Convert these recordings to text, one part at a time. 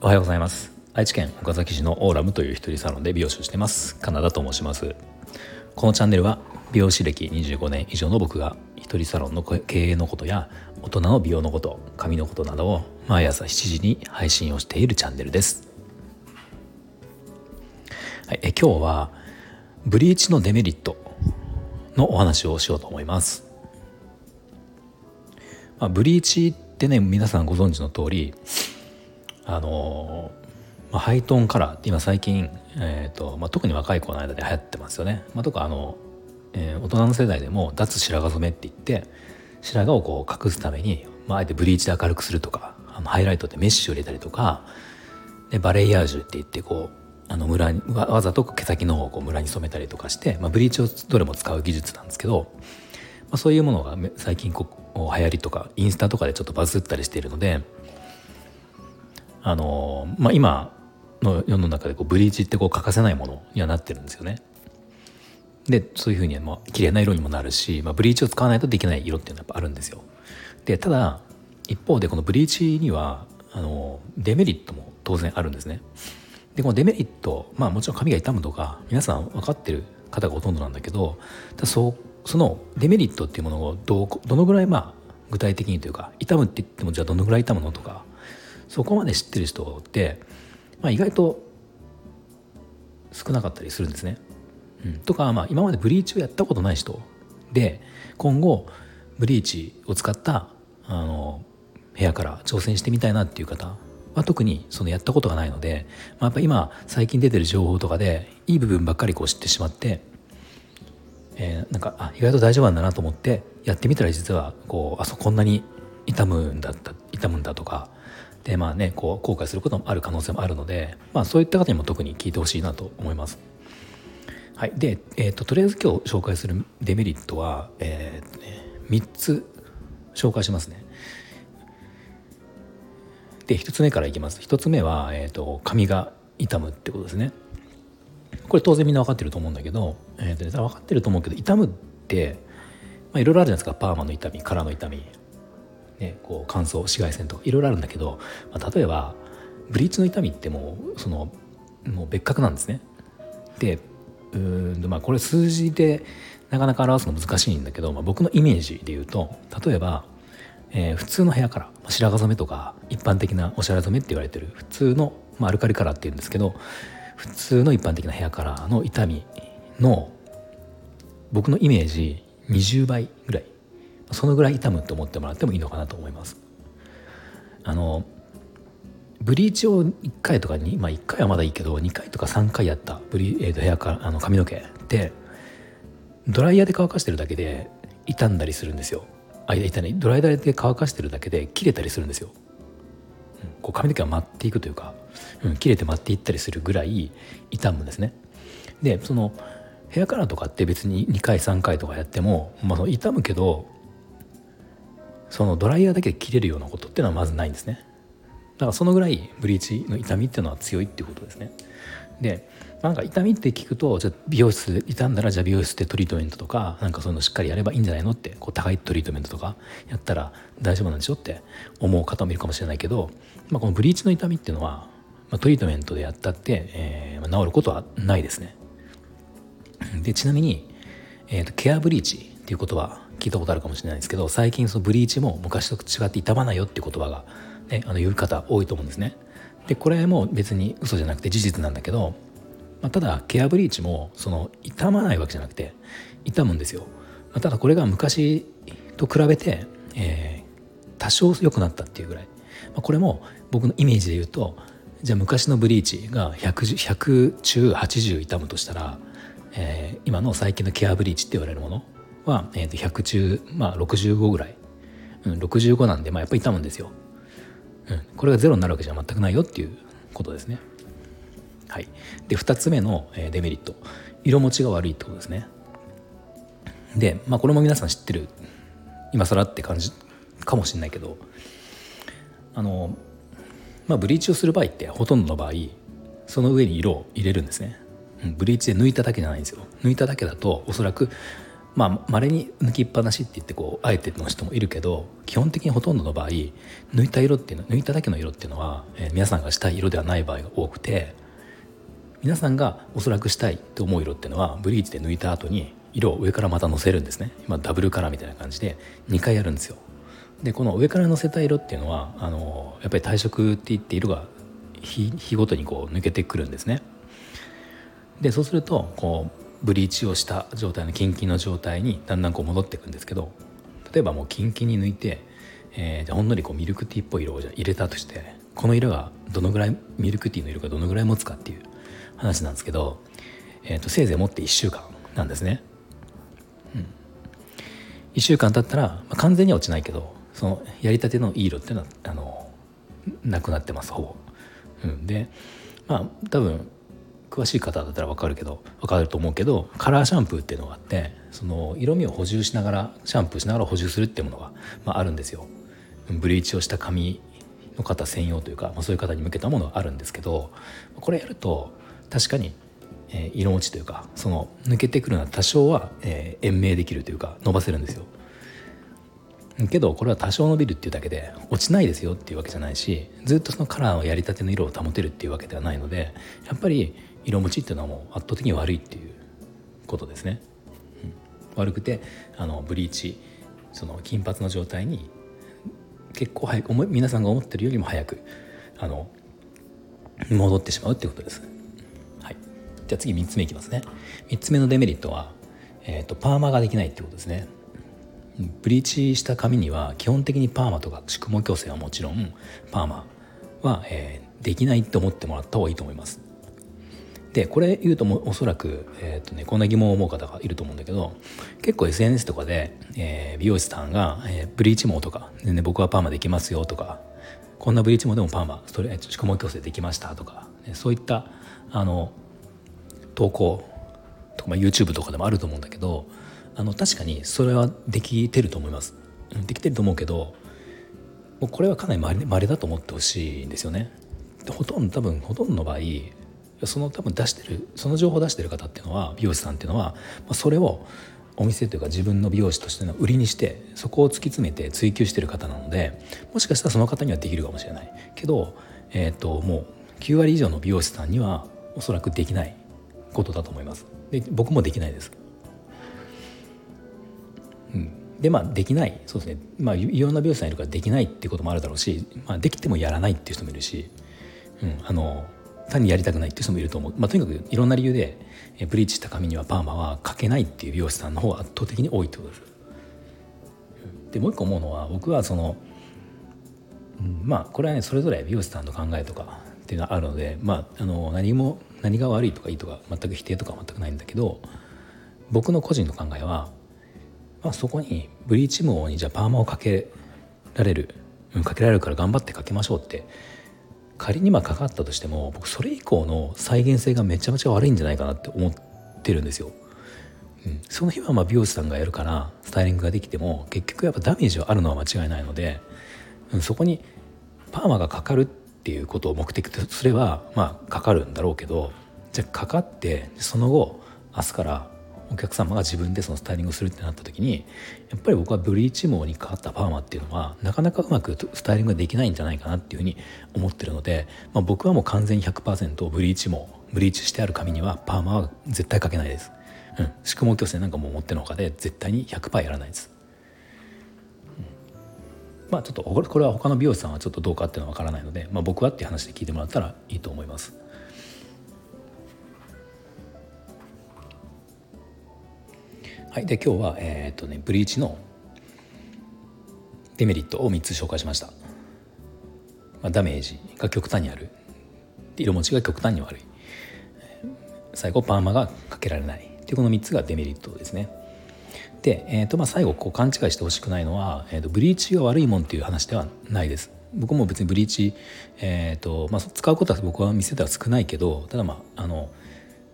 おはようございます。愛知県岡崎市のオーラムという一人サロンで美容師をしてます。カナダと申します。このチャンネルは美容師歴25年以上の僕が一人サロンの経営のことや大人の美容のこと髪のことなどを毎朝7時に配信をしているチャンネルです。はい、え今日はブリーチのデメリットのお話をしようと思います、まあ、ブリーチってね皆さんご存知の通りあのまあ、ハイトーンカラーって今最近、えーとまあ、特に若い子の間で流行ってますよね。まあ、とかあの、えー、大人の世代でも脱白髪染めって言って白髪をこう隠すために、まあ、あえてブリーチで明るくするとかあのハイライトでメッシュを入れたりとかでバレイヤージュって言ってこうあのムラにわわざと毛先の方をこうムラに染めたりとかして、まあ、ブリーチをどれも使う技術なんですけど、まあ、そういうものが最近こ流行りとかインスタとかでちょっとバズったりしているのであの、まあ、今の世の中でこうブリーチってこう欠かせないものにはなってるんですよね。でそういうふうにまあ綺麗な色にもなるし、まあ、ブリーチを使わないとできない色っていうのはやっぱあるんですよ。でただ一方でこのブリーチにはあのデメリットも当然あるんですね。でこのデメリットまあもちろん髪が傷むとか皆さん分かってる方がほとんどなんだけどそそのデメリットっていうものをどどのぐらいまあ具体的にというか傷むって言ってもじゃあどのぐらい傷むのとかそこまで知ってる人って、まあ、意外と少なかったりするんですね。うん、とか、まあ、今までブリーチをやったことない人で今後ブリーチを使ったあのヘアカラー挑戦してみたいなっていう方は特にそのやったことがないので、まあ、やっぱ今最近出てる情報とかでいい部分ばっかりこう知ってしまって、えー、なんかあ意外と大丈夫なんだなと思ってやってみたら実はこうあそこんなに痛むんだった痛むんだとかでまあねこう後悔することもある可能性もあるので、まあ、そういった方にも特に聞いてほしいなと思います。はい、で、えーと、とりあえず今日紹介するデメリットは、えーね、3つ紹介しますね。で1つ目からいきます。1つ目は、えーと、髪が傷むってことですね。これ当然みんな分かってると思うんだけど、えーとね、分かってると思うけど傷むって、いろいろあるじゃないですかパーマの痛みカラーの痛みね、こう乾燥紫外線とかいろいろあるんだけど、まあ、例えばブリーチの痛みってもうそのもう別格なんですね。でうんまあこれ数字でなかなか表すの難しいんだけど、まあ、僕のイメージで言うと例えば、えー、普通のヘアカラー白髪染めとか一般的なおしゃれ染めって言われてる普通の、まあ、アルカリカラーっていうんですけど普通の一般的なヘアカラーの痛みの僕のイメージ20倍ぐらい。そのぐらい痛むって思ってもらってもいいのかなと思います。あのブリーチを1回とかにまあ1回はまだいいけど2回とか3回やったブリ、えー、とヘアかあの髪の毛ってドライヤーで乾かしてるだけで傷んだりするんですよ。あ痛い。ドライヤーで乾かしてるだけで切れたりするんですよ、こう髪の毛が舞っていくというか、うん、切れて舞っていったりするぐらい傷むんですね。でそのヘアカラーとかって別に2回3回とかやっても、まあ、傷むけどそのドライヤーだけで切れるようなことっていうのはまずないんですね。だからそのぐらいブリーチの痛みっていうのは強いっていうことですね。でなんか痛みって聞くとじゃ美容室で傷んだらじゃ美容室でトリートメントとかなんかそういうのしっかりやればいいんじゃないのってこう高いトリートメントとかやったら大丈夫なんでしょって思う方もいるかもしれないけど、まあ、このブリーチの痛みっていうのは、まあ、トリートメントでやったって、えー、治ることはないですねでちなみに、えーと、ケアブリーチっていう言葉聞いたことあるかもしれないですけど最近そのブリーチも昔と違って傷まないよっていう言葉が、ね、あの言う方多いと思うんですね。でこれも別に嘘じゃなくて事実なんだけど、まあ、ただケアブリーチもその傷まないわけじゃなくて傷むんですよ。まあ、ただこれが昔と比べて、えー、多少良くなったっていうぐらい、まあ、これも僕のイメージで言うとじゃあ昔のブリーチが 100, 100中80傷むとしたら、えー、今の最近のケアブリーチって言われるものは、えー、と100中、まあ、65ぐらい、うん、65なんで、まあ、やっぱり痛むんですよ、うん、これがゼロになるわけじゃ全くないよっていうことですね。はい、で2つ目の、デメリット。色持ちが悪いってことですね。で、まあ、これも皆さん知ってる今更って感じかもしれないけどあの、まあ、ブリーチをする場合ってほとんどの場合その上に色を入れるんですね。ブリーチで抜いただけじゃないんですよ。抜いただけだとおそらくまあ稀に抜きっぱなしって言ってこうあえての人もいるけど基本的にほとんどの場合抜いた色っていうの抜いただけの色っていうのは、えー、皆さんがしたい色ではない場合が多くて皆さんがおそらくしたいと思う色っていうのはブリーチで抜いた後に色を上からまたのせるんですね。今ダブルカラーみたいな感じで2回やるんですよ。でこの上からのせた色っていうのはあのやっぱり退色っていって色が日ごとにこう抜けてくるんですね。でそうするとこうブリーチをした状態のキンキンの状態にだんだんこう戻っていくんですけど例えばもうキンキンに抜いて、えー、じゃほんのりこうミルクティーっぽい色をじゃ入れたとしてこの色がどのぐらいミルクティーの色がどのぐらい持つかっていう話なんですけど、えーと、せいぜい持って1週間なんですね。うん、1週間経ったら、まあ、完全には落ちないけどそのやりたてのいい色っていうのはあのなくなってますほぼ。うん、でまあ多分詳しい方だったら分かるけど分かると思うけどカラーシャンプーっていうのがあってその色味を補充しながらシャンプーしながら補充するっていうものが、まあ、あるんですよ。ブリーチをした髪の方専用というか、まあ、そういう方に向けたものがあるんですけどこれやると確かに、えー、色落ちというかその抜けてくるのは多少は、えー、延命できるというか伸ばせるんですよ。けどこれは多少伸びるっていうだけで落ちないですよっていうわけじゃないしずっとそのカラーをやりたての色を保てるっていうわけではないのでやっぱり色持ちっていうのはもう圧倒的に悪いっていうことですね。うん、悪くてあのブリーチその金髪の状態に結構早く皆さんが思ってるよりも早くあの戻ってしまうってことです。じゃあ次3つ目いきますね。3つ目のデメリットは、えーとパーマができないってことですね。ブリーチした髪には基本的にパーマとか宿毛矯正はもちろんパーマは、えー、できないって思ってもらった方がいいと思います。でこれ言うともおそらく、えーとね、こんな疑問を思う方がいると思うんだけど結構 SNS とかで、えー、美容師さんが、えー、ブリーチ毛とか全然僕はパーマできますよとかこんなブリーチ毛でもパーマストレート宿毛矯正できましたとか、ね、そういったあの投稿とか、まあ、YouTube とかでもあると思うんだけどあの確かにそれはできてると思います。できてると思うけどもうこれはかなりまれだと思ってほしいんですよね。ほとんど多分ほとんどの場合その多分出してるその情報を出してる方っていうのは美容師さんっていうのは、まあ、それをお店というか自分の美容師としての売りにしてそこを突き詰めて追求してる方なのでもしかしたらその方にはできるかもしれない。けど、えーと、もう9割以上の美容師さんにはおそらくできない。ことだと思います。で僕もできないです。うん、でまあできない。そうですね。まあいろんな美容師さんいるからできないっていうこともあるだろうし、まあ、できてもやらないっていう人もいるし、うん、あの単にやりたくないっていう人もいると思う、まあ、とにかくいろんな理由でブリーチした髪にはパーマはかけないっていう美容師さんの方が圧倒的に多いってことです。でもう一個思うのは僕はその、うん、まあこれはねそれぞれ美容師さんの考えとかっていうのはあるので、まあ、あの何も何が悪いとかいいとか全く否定とかは全くないんだけど僕の個人の考えはまあ、そこにブリーチ毛にじゃあパーマをかけられる、うん、かけられるから頑張ってかけましょうって仮にまあかかったとしても僕それ以降の再現性がめちゃめちゃ悪いんじゃないかなって思ってるんですよ。うん、その日はまあ美容師さんがやるからスタイリングができても結局やっぱダメージはあるのは間違いないので、うん、そこにパーマがかかるっっていうことを目的とすればまあかかるんだろうけどじゃあかかってその後明日からお客様が自分でそのスタイリングをするってなった時にやっぱり僕はブリーチ毛にかかったパーマっていうのはなかなかうまくスタイリングができないんじゃないかなっていうふうに思ってるので、まあ、僕はもう完全に100%ブリーチ毛ブリーチしてある髪にはパーマは絶対かけないです。うん、宿毛矯正なんかも持ってのかで絶対に100%やらないです。まあちょっとこれは他の美容師さんはちょっとどうかっていうのは分からないので、まあ、僕はっていう話で聞いてもらったらいいと思います。はい、で今日は、えーとね、ブリーチのデメリットを3つ紹介しました、まあ、ダメージが極端にある。色持ちが極端に悪い。最後パーマがかけられない。っていうこの3つがデメリットですね。で、えーとまあ、最後こう勘違いしてほしくないのは、えーと、ブリーチが悪いもんっていう話ではないです僕も別にブリーチ、えーとまあ、使うことは僕は店では少ないけどただまああの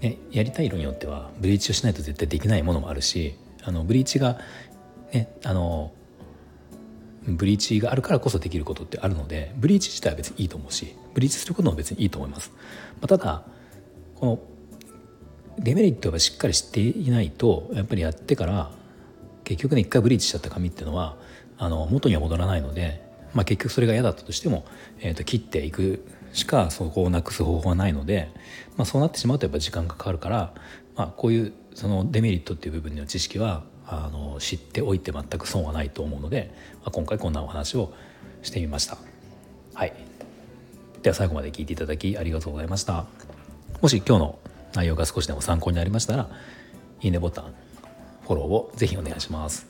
ね、やりたい色によってはブリーチをしないと絶対できないものもあるしあのブリーチが、ね、あのブリーチがあるからこそできることってあるのでブリーチ自体は別にいいと思うしブリーチすることも別にいいと思います。まあ、ただこのデメリットがしっかり知っていないとやっぱりやってから結局ね一回ブリーチしちゃった髪っていうのはあの元には戻らないので、まあ、結局それが嫌だったとしても、えー、と切っていくしかそこをなくす方法はないので、まあ、そうなってしまうとやっぱ時間がかかるから、まあ、こういうそのデメリットっていう部分の知識はあの知っておいて全く損はないと思うので、まあ、今回こんなお話をしてみました。はいでは最後まで聞いていただきありがとうございました。もし今日の内容が少しでも参考になりましたらいいねボタンフォローをぜひお願いします。